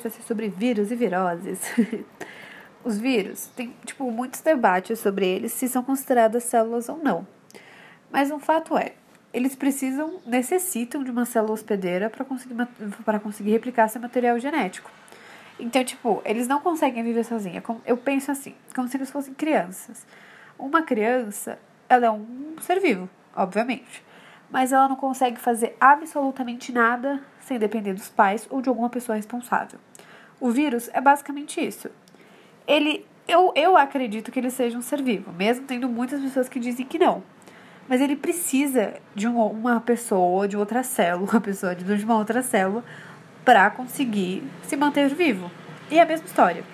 podcast vai ser sobre vírus e viroses. Os vírus, tem, tipo, muitos debates sobre eles, se são consideradas células ou não. Mas um fato é, eles precisam, necessitam de uma célula hospedeira para conseguir, conseguir replicar seu material genético. Então, tipo, eles não conseguem viver sozinha. Eu penso assim, como se eles fossem crianças. Uma criança, ela é um ser vivo, obviamente. Mas ela não consegue fazer absolutamente nada sem depender dos pais ou de alguma pessoa responsável. O vírus é basicamente isso. Ele, eu, eu acredito que ele seja um ser vivo, mesmo tendo muitas pessoas que dizem que não. Mas ele precisa de um, uma pessoa, de outra célula, uma pessoa de uma outra célula, para conseguir se manter vivo. E é a mesma história.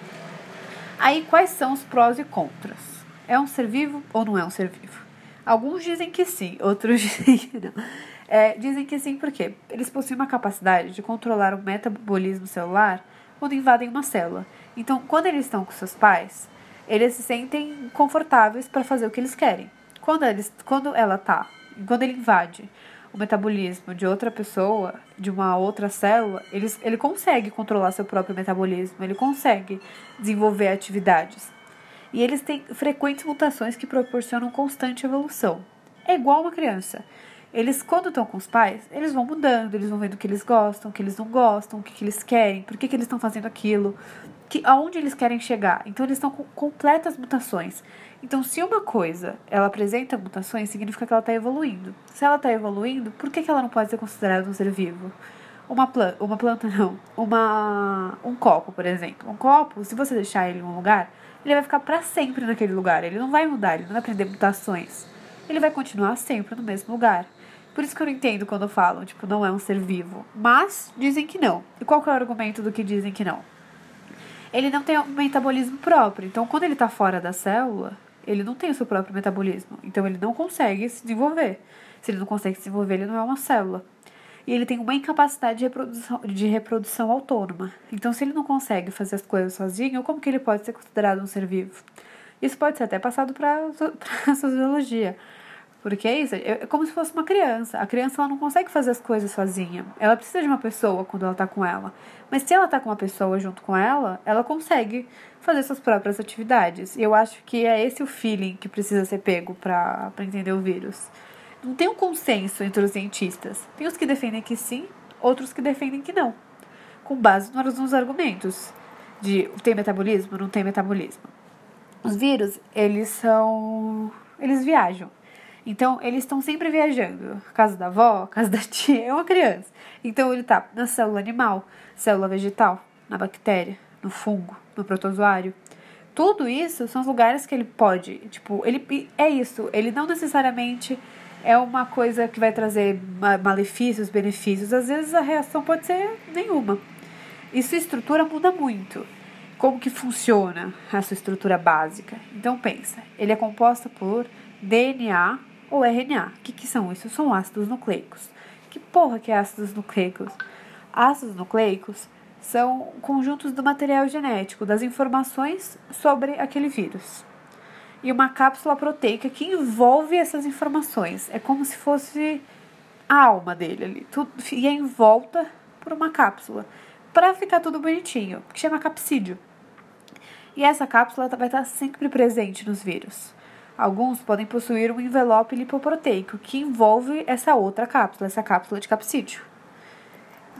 Aí, quais são os prós e contras? É um ser vivo ou não é um ser vivo? Alguns dizem que sim, outros dizem que não. É, dizem que sim porque eles possuem uma capacidade de controlar o metabolismo celular quando invadem uma célula. Então, quando eles estão com seus pais, eles se sentem confortáveis para fazer o que eles querem. Quando, eles, quando ela tá, quando ele invade o metabolismo de outra pessoa, de uma outra célula, ele, ele consegue controlar seu próprio metabolismo, ele consegue desenvolver atividades. E eles têm frequentes mutações que proporcionam constante evolução. É igual uma criança. Eles, quando estão com os pais, eles vão mudando, eles vão vendo o que eles gostam, o que eles não gostam, o que, que eles querem, por que, que eles estão fazendo aquilo, que, aonde eles querem chegar. Então, eles estão com completas mutações. Então, se uma coisa ela apresenta mutações, significa que ela está evoluindo. Se ela está evoluindo, por que, que ela não pode ser considerada um ser vivo? Uma planta, uma planta não, uma, um copo, por exemplo. Um copo, se você deixar ele em um lugar, ele vai ficar para sempre naquele lugar. Ele não vai mudar, ele não vai aprender mutações. Ele vai continuar sempre no mesmo lugar. Por isso que eu não entendo quando falam, tipo, não é um ser vivo. Mas dizem que não. E qual que é o argumento do que dizem que não? Ele não tem um metabolismo próprio. Então, quando ele está fora da célula, ele não tem o seu próprio metabolismo. Então ele não consegue se desenvolver. Se ele não consegue se desenvolver, ele não é uma célula. E ele tem uma incapacidade de reprodução, de reprodução autônoma. Então, se ele não consegue fazer as coisas sozinho, como que ele pode ser considerado um ser vivo? Isso pode ser até passado para a sociologia. Porque é isso, é, é como se fosse uma criança. A criança ela não consegue fazer as coisas sozinha. Ela precisa de uma pessoa quando ela está com ela. Mas se ela está com uma pessoa junto com ela, ela consegue fazer suas próprias atividades. E eu acho que é esse o feeling que precisa ser pego para entender o vírus. Não tem um consenso entre os cientistas. Tem os que defendem que sim, outros que defendem que não. Com base nos argumentos de tem metabolismo, não tem metabolismo. Os vírus, eles são. Eles viajam. Então, eles estão sempre viajando. Casa da avó, casa da tia, é uma criança. Então, ele está na célula animal, célula vegetal, na bactéria, no fungo, no protozoário. Tudo isso são os lugares que ele pode, tipo, ele é isso, ele não necessariamente é uma coisa que vai trazer malefícios, benefícios. Às vezes a reação pode ser nenhuma. E sua estrutura muda muito. Como que funciona a sua estrutura básica? Então pensa, ele é composto por DNA, ou RNA. O que, que são isso? São ácidos nucleicos. Que porra que é ácidos nucleicos? Ácidos nucleicos são conjuntos do material genético, das informações sobre aquele vírus. E uma cápsula proteica que envolve essas informações. É como se fosse a alma dele ali. Tudo, e é envolta por uma cápsula. Para ficar tudo bonitinho, que chama capsídio. E essa cápsula vai estar sempre presente nos vírus. Alguns podem possuir um envelope lipoproteico que envolve essa outra cápsula, essa cápsula de capsídeo,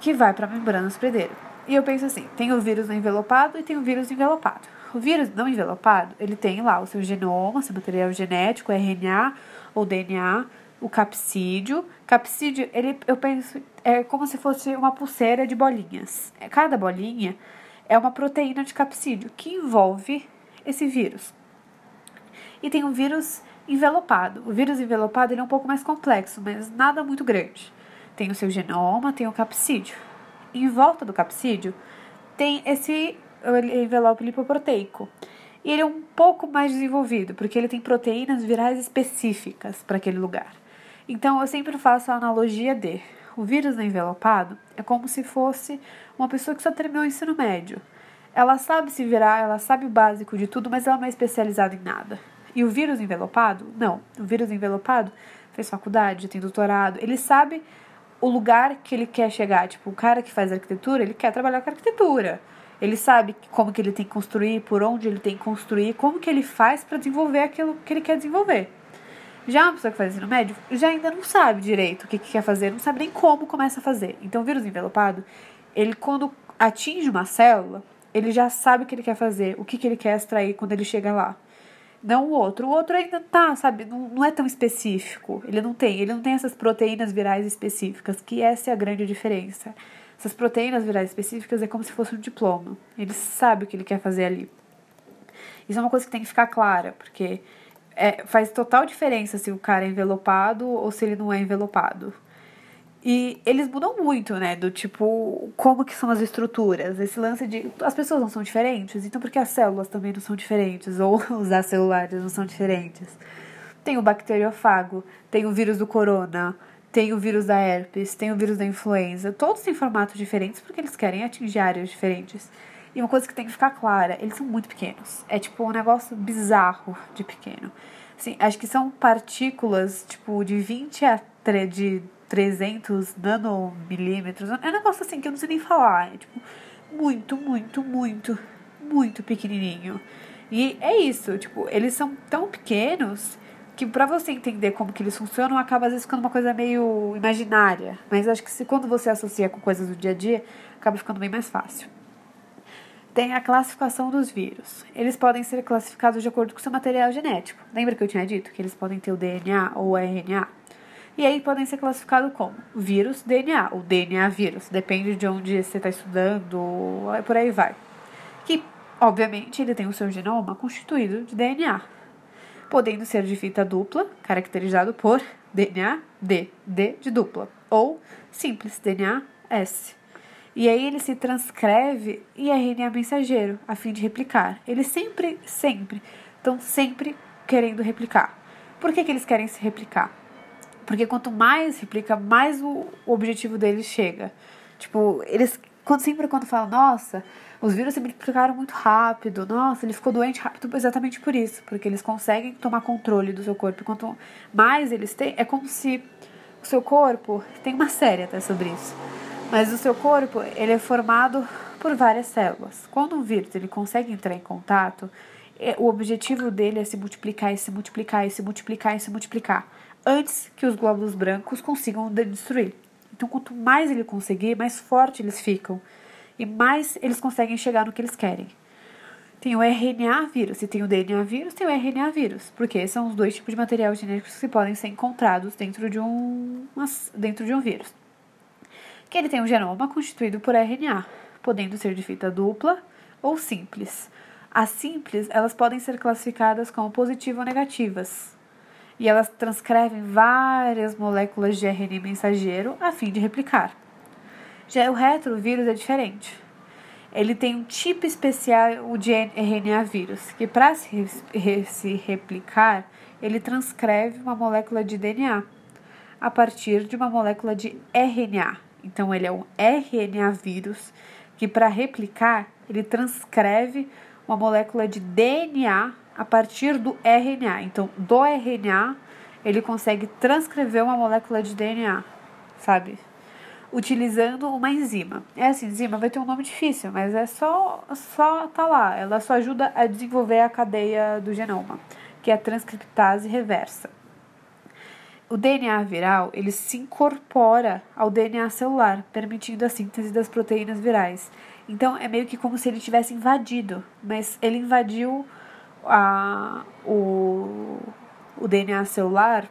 que vai para a membrana hospedeira. E eu penso assim, tem o vírus não envelopado e tem o vírus envelopado. O vírus não envelopado, ele tem lá o seu genoma, seu material genético, RNA ou DNA, o capsídeo. Capsídeo, ele, eu penso, é como se fosse uma pulseira de bolinhas. Cada bolinha é uma proteína de capsídeo que envolve esse vírus e tem o vírus envelopado. O vírus envelopado ele é um pouco mais complexo, mas nada muito grande. Tem o seu genoma, tem o capsídeo. Em volta do capsídeo tem esse envelope lipoproteico. E ele é um pouco mais desenvolvido, porque ele tem proteínas virais específicas para aquele lugar. Então eu sempre faço a analogia de o vírus envelopado é como se fosse uma pessoa que só terminou o ensino médio. Ela sabe se virar, ela sabe o básico de tudo, mas ela não é especializada em nada. E o vírus envelopado? Não. O vírus envelopado fez faculdade, tem doutorado, ele sabe o lugar que ele quer chegar. Tipo, o cara que faz arquitetura, ele quer trabalhar com arquitetura. Ele sabe como que ele tem que construir, por onde ele tem que construir, como que ele faz para desenvolver aquilo que ele quer desenvolver. Já uma pessoa que faz ensino médio já ainda não sabe direito o que, que quer fazer, não sabe nem como começa a fazer. Então, o vírus envelopado, ele quando atinge uma célula, ele já sabe o que ele quer fazer, o que, que ele quer extrair quando ele chega lá. Não o outro. O outro ainda tá, sabe, não, não é tão específico. Ele não tem, ele não tem essas proteínas virais específicas, que essa é a grande diferença. Essas proteínas virais específicas é como se fosse um diploma. Ele sabe o que ele quer fazer ali. Isso é uma coisa que tem que ficar clara, porque é, faz total diferença se o cara é envelopado ou se ele não é envelopado. E eles mudam muito, né? Do tipo, como que são as estruturas. Esse lance de. As pessoas não são diferentes, então por que as células também não são diferentes? Ou os acelulares não são diferentes? Tem o bacteriofago, tem o vírus do corona, tem o vírus da herpes, tem o vírus da influenza. Todos têm formatos diferentes porque eles querem atingir áreas diferentes. E uma coisa que tem que ficar clara, eles são muito pequenos. É tipo um negócio bizarro de pequeno. Assim, acho que são partículas, tipo, de 20 a 3, de 300 nanomilímetros. É um negócio assim que eu não sei nem falar. É tipo, muito, muito, muito, muito pequenininho. E é isso, tipo, eles são tão pequenos que para você entender como que eles funcionam, acaba às vezes ficando uma coisa meio imaginária. Mas acho que se quando você associa com coisas do dia a dia, acaba ficando bem mais fácil tem a classificação dos vírus. Eles podem ser classificados de acordo com seu material genético. Lembra que eu tinha dito que eles podem ter o DNA ou o RNA? E aí podem ser classificados como vírus, DNA, ou DNA vírus, depende de onde você está estudando, por aí vai. Que, obviamente, ele tem o seu genoma constituído de DNA, podendo ser de fita dupla, caracterizado por DNA D, D de dupla, ou simples, DNA S. E aí ele se transcreve em RNA mensageiro, a fim de replicar. Eles sempre, sempre, estão sempre querendo replicar. Por que, que eles querem se replicar? Porque quanto mais replica, mais o, objetivo deles chega. Tipo, eles quando, sempre quando falam, nossa, os vírus se multiplicaram muito rápido, nossa, ele ficou doente rápido exatamente por isso, porque eles conseguem tomar controle do seu corpo. Quanto mais eles têm, é como se o seu corpo tem uma série até sobre isso mas o seu corpo, ele é formado por várias células. Quando um vírus ele consegue entrar em contato, o objetivo dele é se multiplicar e se multiplicar e se multiplicar e se multiplicar, antes que os glóbulos brancos consigam destruir. Então, quanto mais ele conseguir, mais forte eles ficam e mais eles conseguem chegar no que eles querem. Tem o RNA vírus, se tem o DNA vírus, tem o RNA vírus, porque são os dois tipos de material genéticos que podem ser encontrados dentro de um, dentro de um vírus que ele tem um genoma constituído por RNA, podendo ser de fita dupla ou simples. As simples, elas podem ser classificadas como positivas ou negativas. E elas transcrevem várias moléculas de RNA mensageiro a fim de replicar. Já o retrovírus é diferente. Ele tem um tipo especial, de RNA vírus, que para se, se replicar, ele transcreve uma molécula de DNA a partir de uma molécula de RNA. Então, ele é um RNA vírus que, para replicar, ele transcreve uma molécula de DNA a partir do RNA. Então, do RNA, ele consegue transcrever uma molécula de DNA, sabe? Utilizando uma enzima. Essa enzima vai ter um nome difícil, mas é só, só tá lá. Ela só ajuda a desenvolver a cadeia do genoma, que é a transcriptase reversa o DNA viral ele se incorpora ao DNA celular, permitindo a síntese das proteínas virais. Então é meio que como se ele tivesse invadido, mas ele invadiu a, o, o DNA celular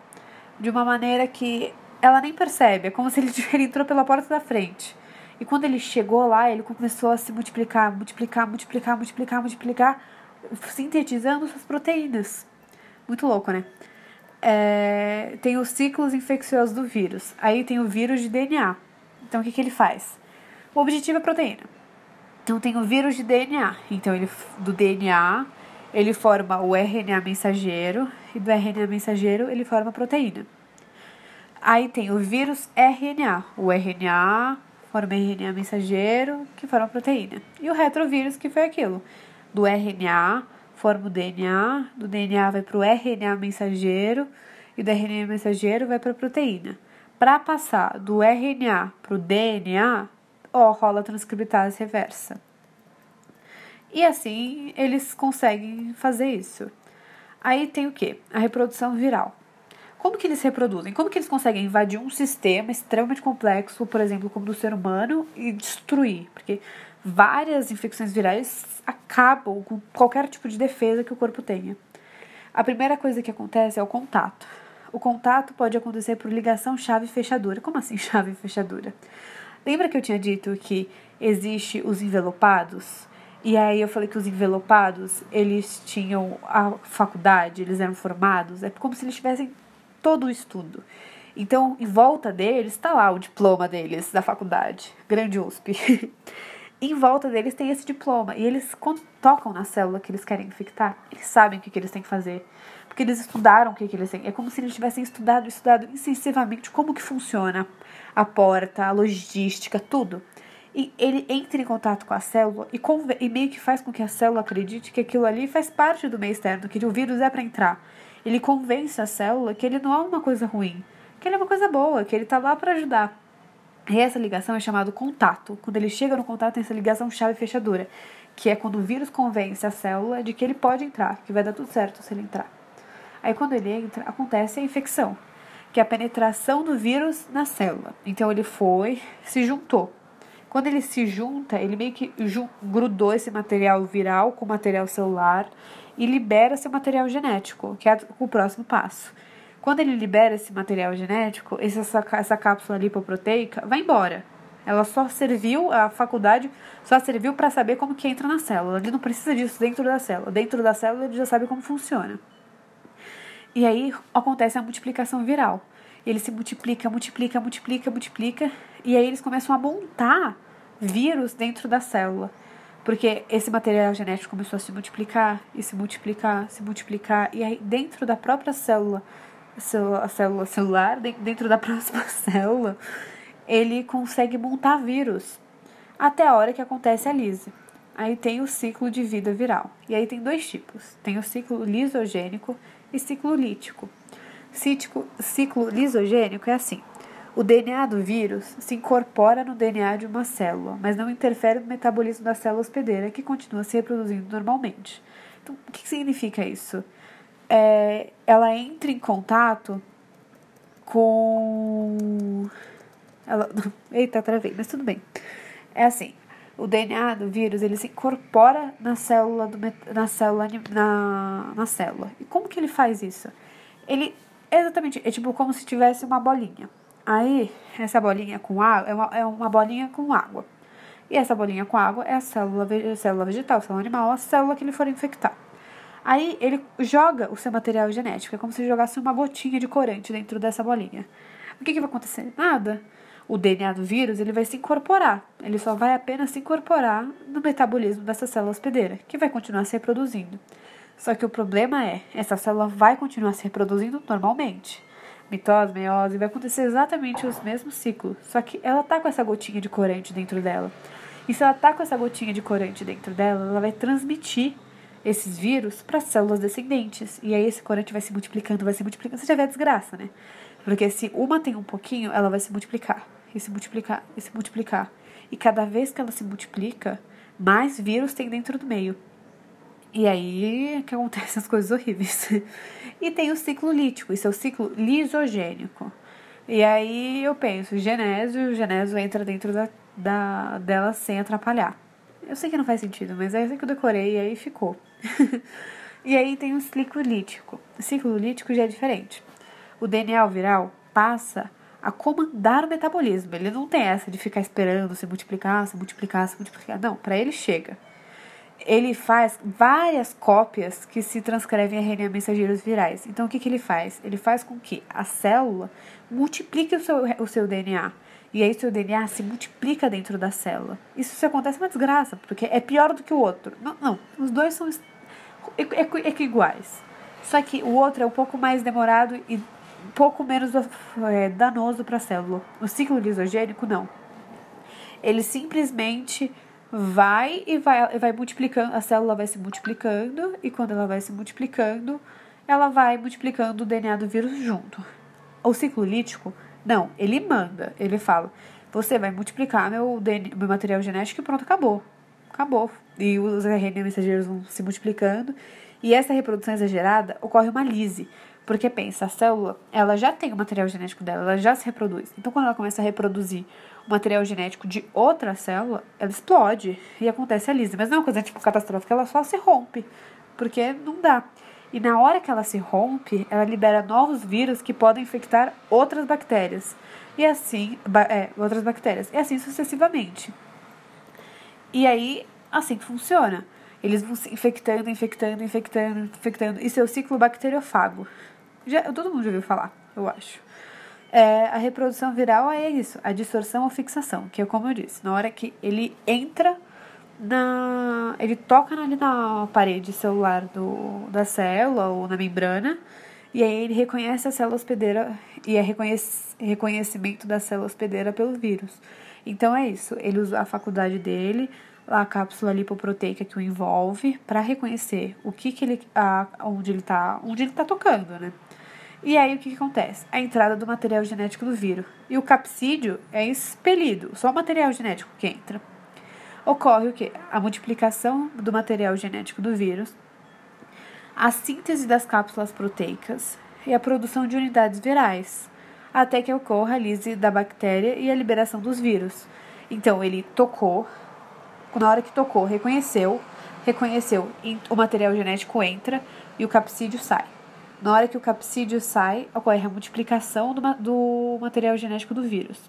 de uma maneira que ela nem percebe. É como se ele, ele entrou pela porta da frente. E quando ele chegou lá, ele começou a se multiplicar, multiplicar, multiplicar, multiplicar, multiplicar, sintetizando suas proteínas. Muito louco, né? é, tem os ciclos infecciosos do vírus. Aí tem o vírus de DNA. Então, o que, que ele faz? O objetivo é proteína. Então, tem o vírus de DNA. Então, ele, do DNA, ele forma o RNA mensageiro. E do RNA mensageiro, ele forma a proteína. Aí tem o vírus RNA. O RNA forma RNA mensageiro, que forma a proteína. E o retrovírus, que foi aquilo. Do RNA forma o DNA, do DNA vai para o RNA mensageiro e do RNA mensageiro vai para a proteína. para passar do RNA para o DNA, ó, rola transcriptase reversa. E assim eles conseguem fazer isso. Aí tem o que? A reprodução viral. Como que eles reproduzem? Como que eles conseguem invadir um sistema extremamente complexo, por exemplo, como do ser humano, e destruir? Porque várias infecções virais acabam com qualquer tipo de defesa que o corpo tenha. A primeira coisa que acontece é o contato. O contato pode acontecer por ligação chave-fechadura. Como assim chave-fechadura? Lembra que eu tinha dito que existe os envelopados? E aí eu falei que os envelopados, eles tinham a faculdade, eles eram formados, é como se eles tivessem todo o estudo. Então, em volta deles está lá o diploma deles da faculdade, grande USP. em volta deles tem esse diploma. E eles, quando tocam na célula que eles querem infectar, eles sabem o que, que eles têm que fazer. Porque eles estudaram o que, que eles têm. É como se eles tivessem estudado, estudado intensivamente como que funciona a porta, a logística, tudo e ele entra em contato com a célula e, e, meio que faz com que a célula acredite que aquilo ali faz parte do meio externo, que o vírus é para entrar. Ele convence a célula que ele não é uma coisa ruim, que ele é uma coisa boa, que ele está lá para ajudar. E essa ligação é chamada contato. Quando ele chega no contato, tem essa ligação chave-fechadura, que é quando o vírus convence a célula de que ele pode entrar, que vai dar tudo certo se ele entrar. Aí, quando ele entra, acontece a infecção, que é a penetração do vírus na célula. Então, ele foi, se juntou quando ele se junta, ele meio que grudou esse material viral com material celular e libera seu material genético, que é o próximo passo. Quando ele libera esse material genético, essa, essa cápsula lipoproteica vai embora. Ela só serviu, a faculdade só serviu para saber como que entra na célula. Ele não precisa disso dentro da célula. Dentro da célula ele já sabe como funciona. E aí acontece a multiplicação viral. Ele se multiplica, multiplica, multiplica, multiplica. E aí eles começam a montar vírus dentro da célula. Porque esse material genético começou a se multiplicar, e se multiplicar, se multiplicar, e aí dentro da própria célula, a célula celular, dentro da próxima célula, ele consegue montar vírus. Até a hora que acontece a lise. Aí tem o ciclo de vida viral. E aí tem dois tipos. Tem o ciclo lisogênico e ciclo lítico. Ciclo, ciclo lisogênico é assim. O DNA do vírus se incorpora no DNA de uma célula, mas não interfere no metabolismo da célula hospedeira, que continua se reproduzindo normalmente. Então, o que significa isso? É, ela entra em contato com. Ela... Eita, travei, mas tudo bem. É assim: o DNA do vírus ele se incorpora na célula, do, na, célula na, na célula. E como que ele faz isso? Ele é exatamente é tipo como se tivesse uma bolinha. Aí, essa bolinha com água é uma, é uma bolinha com água. E essa bolinha com água é a célula, a célula vegetal, a célula animal, a célula que ele for infectar. Aí ele joga o seu material genético, é como se jogasse uma gotinha de corante dentro dessa bolinha. O que, que vai acontecer? Nada. O DNA do vírus ele vai se incorporar. Ele só vai apenas se incorporar no metabolismo dessa célula hospedeira, que vai continuar se reproduzindo. Só que o problema é, essa célula vai continuar se reproduzindo normalmente mitose, meiose, vai acontecer exatamente os mesmos ciclos, só que ela tá com essa gotinha de corante dentro dela. E se ela tá com essa gotinha de corante dentro dela, ela vai transmitir esses vírus para células descendentes. E aí esse corante vai se multiplicando, vai se multiplicando. Você já vê a desgraça, né? Porque se uma tem um pouquinho, ela vai se multiplicar, e se multiplicar, e se multiplicar. E cada vez que ela se multiplica, mais vírus tem dentro do meio. E aí que acontecem as coisas horríveis. E tem o ciclo lítico, isso é o ciclo lisogênico. E aí eu penso, genésio, o genésio entra dentro da, da, dela sem atrapalhar. Eu sei que não faz sentido, mas é assim que eu decorei e aí ficou. e aí tem o ciclo lítico. O ciclo lítico já é diferente. O DNA viral passa a comandar o metabolismo. Ele não tem essa de ficar esperando se multiplicar, se multiplicar, se multiplicar. Não, para ele chega ele faz várias cópias que se transcrevem em RNA mensageiros virais. Então, o que, que ele faz? Ele faz com que a célula multiplique o seu, o seu DNA. E aí, seu DNA se multiplica dentro da célula. Isso se acontece é uma desgraça, porque é pior do que o outro. Não, não os dois são iguais. Só que o outro é um pouco mais demorado e pouco menos é, danoso para a célula. O ciclo lisogênico, não. Ele simplesmente vai e vai, vai multiplicando, a célula vai se multiplicando, e quando ela vai se multiplicando, ela vai multiplicando o DNA do vírus junto. O ciclo lítico Não, ele manda. Ele fala: você vai multiplicar meu, DNA, meu material genético e pronto, acabou. Acabou. E os RNA mensageiros vão se multiplicando. E essa reprodução exagerada ocorre uma lise. Porque pensa, a célula, ela já tem o material genético dela, ela já se reproduz. Então, quando ela começa a reproduzir o material genético de outra célula, ela explode e acontece a lise. Mas não é uma coisa tipo catastrófica, ela só se rompe, porque não dá. E na hora que ela se rompe, ela libera novos vírus que podem infectar outras bactérias. E assim, é, outras bactérias. E assim sucessivamente. E aí, assim que funciona. Eles vão se infectando, infectando, infectando, infectando. Isso é o ciclo bacteriofago. Já, todo mundo já ouviu falar, eu acho. É, a reprodução viral é isso, a distorção ou fixação, que é como eu disse, na hora que ele entra na. ele toca ali na parede celular do, da célula ou na membrana, e aí ele reconhece a célula hospedeira e é reconhec, reconhecimento da célula hospedeira pelo vírus. Então é isso, ele usa a faculdade dele a cápsula lipoproteica que o envolve para reconhecer o que, que ele a, onde ele está onde ele tá tocando, né? E aí o que, que acontece? A entrada do material genético do vírus. E o capsídio é expelido, só o material genético que entra. Ocorre o que? A multiplicação do material genético do vírus, a síntese das cápsulas proteicas e a produção de unidades virais, até que ocorra a lise da bactéria e a liberação dos vírus. Então ele tocou, na hora que tocou, reconheceu, reconheceu, o material genético entra e o capsídio sai. Na hora que o capsídio sai, ocorre a multiplicação do, do material genético do vírus.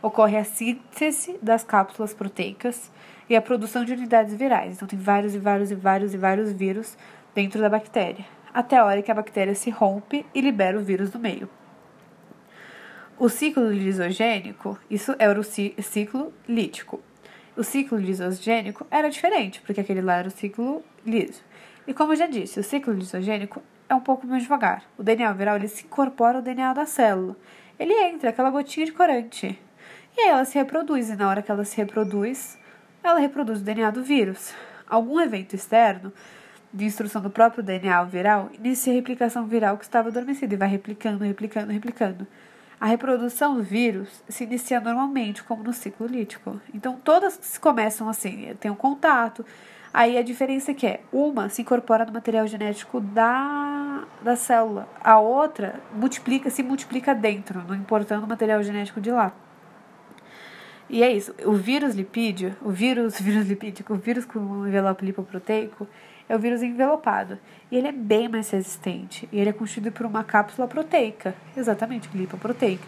Ocorre a síntese das cápsulas proteicas e a produção de unidades virais. Então, tem vários e vários e vários e vários vírus dentro da bactéria, até a hora que a bactéria se rompe e libera o vírus do meio. O ciclo lisogênico, isso era o ciclo lítico. O ciclo lisogênico era diferente, porque aquele lá era o ciclo liso. E como eu já disse, o ciclo lisogênico é um pouco mais devagar. O DNA viral ele se incorpora ao DNA da célula. Ele entra, aquela gotinha de corante. E aí ela se reproduz, e na hora que ela se reproduz, ela reproduz o DNA do vírus. Algum evento externo de instrução do próprio DNA viral inicia a replicação viral que estava adormecida e vai replicando, replicando, replicando. A reprodução do vírus se inicia normalmente, como no ciclo lítico. Então, todas começam assim, tem um contato. Aí a diferença é que é, uma se incorpora no material genético da, da célula, a outra multiplica, se multiplica dentro, não importando o material genético de lá. E é isso, o vírus lipídio, o vírus, vírus lipídico, o vírus com envelope lipoproteico, é o vírus envelopado. E ele é bem mais resistente. E ele é constituído por uma cápsula proteica, exatamente, lipoproteica,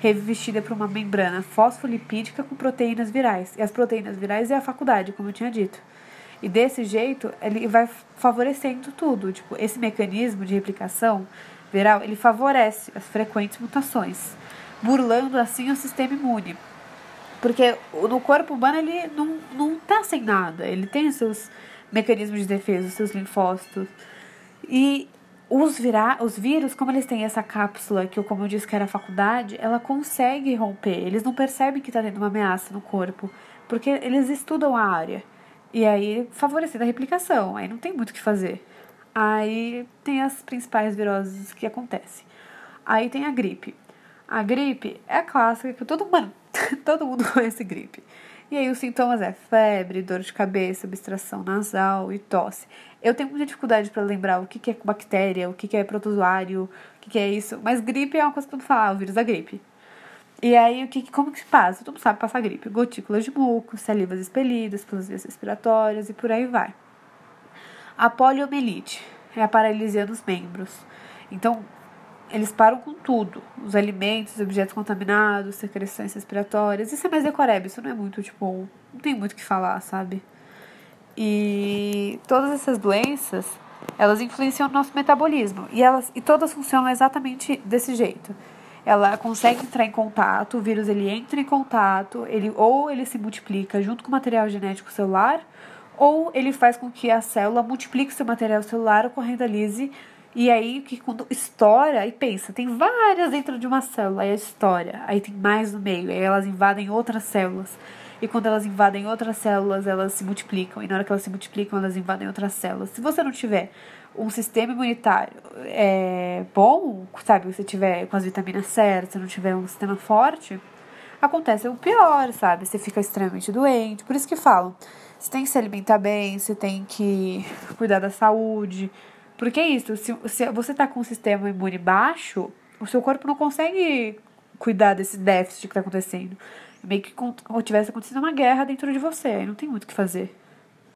revestida por uma membrana fosfolipídica com proteínas virais. E as proteínas virais é a faculdade, como eu tinha dito. E desse jeito, ele vai favorecendo tudo. Tipo, esse mecanismo de replicação viral, ele favorece as frequentes mutações, burlando assim o sistema imune. Porque no corpo humano ele não, não tá sem nada. Ele tem seus mecanismos de defesa, seus linfócitos. E os, vira, os vírus, como eles têm essa cápsula, que eu, como eu disse que era a faculdade, ela consegue romper. Eles não percebem que está tendo uma ameaça no corpo, porque eles estudam a área. E aí, favorecendo a replicação. Aí não tem muito o que fazer. Aí tem as principais viroses que acontecem. Aí tem a gripe. A gripe é a clássica que todo, mano, todo mundo conhece gripe. E aí os sintomas é febre, dor de cabeça, obstrução nasal e tosse. Eu tenho muita dificuldade para lembrar o que, é bactéria, o que, que é protozoário, o que, que é isso. Mas gripe é uma coisa que todo mundo fala, ah, o vírus da gripe. E aí, o que, como que se passa? Todo mundo sabe passar gripe. Gotículas de muco, salivas expelidas pelas vias respiratórias e por aí vai. A poliomielite é a paralisia dos membros. Então, eles param com tudo. Os alimentos, objetos contaminados, secreções respiratórias. Isso é mais decoreba, isso não é muito, tipo, não tem muito o que falar, sabe? E todas essas doenças, elas influenciam o nosso metabolismo. E, elas, e todas funcionam exatamente desse jeito. Ela consegue entrar em contato, o vírus ele entra em contato, ele ou ele se multiplica junto com o material genético celular, ou ele faz com que a célula multiplique seu material celular lise e aí, que quando estoura, e pensa, tem várias dentro de uma célula, aí a história, aí tem mais no meio, aí elas invadem outras células. E quando elas invadem outras células, elas se multiplicam. E na hora que elas se multiplicam, elas invadem outras células. Se você não tiver um sistema imunitário é, bom, sabe? Se você tiver com as vitaminas certas, se não tiver um sistema forte, acontece o pior, sabe? Você fica extremamente doente. Por isso que falam, você tem que se alimentar bem, você tem que cuidar da saúde. Porque é isso, se, se você tá com um sistema imune baixo, o seu corpo não consegue cuidar desse déficit que tá acontecendo. Meio que como tivesse acontecendo uma guerra dentro de você, aí não tem muito o que fazer.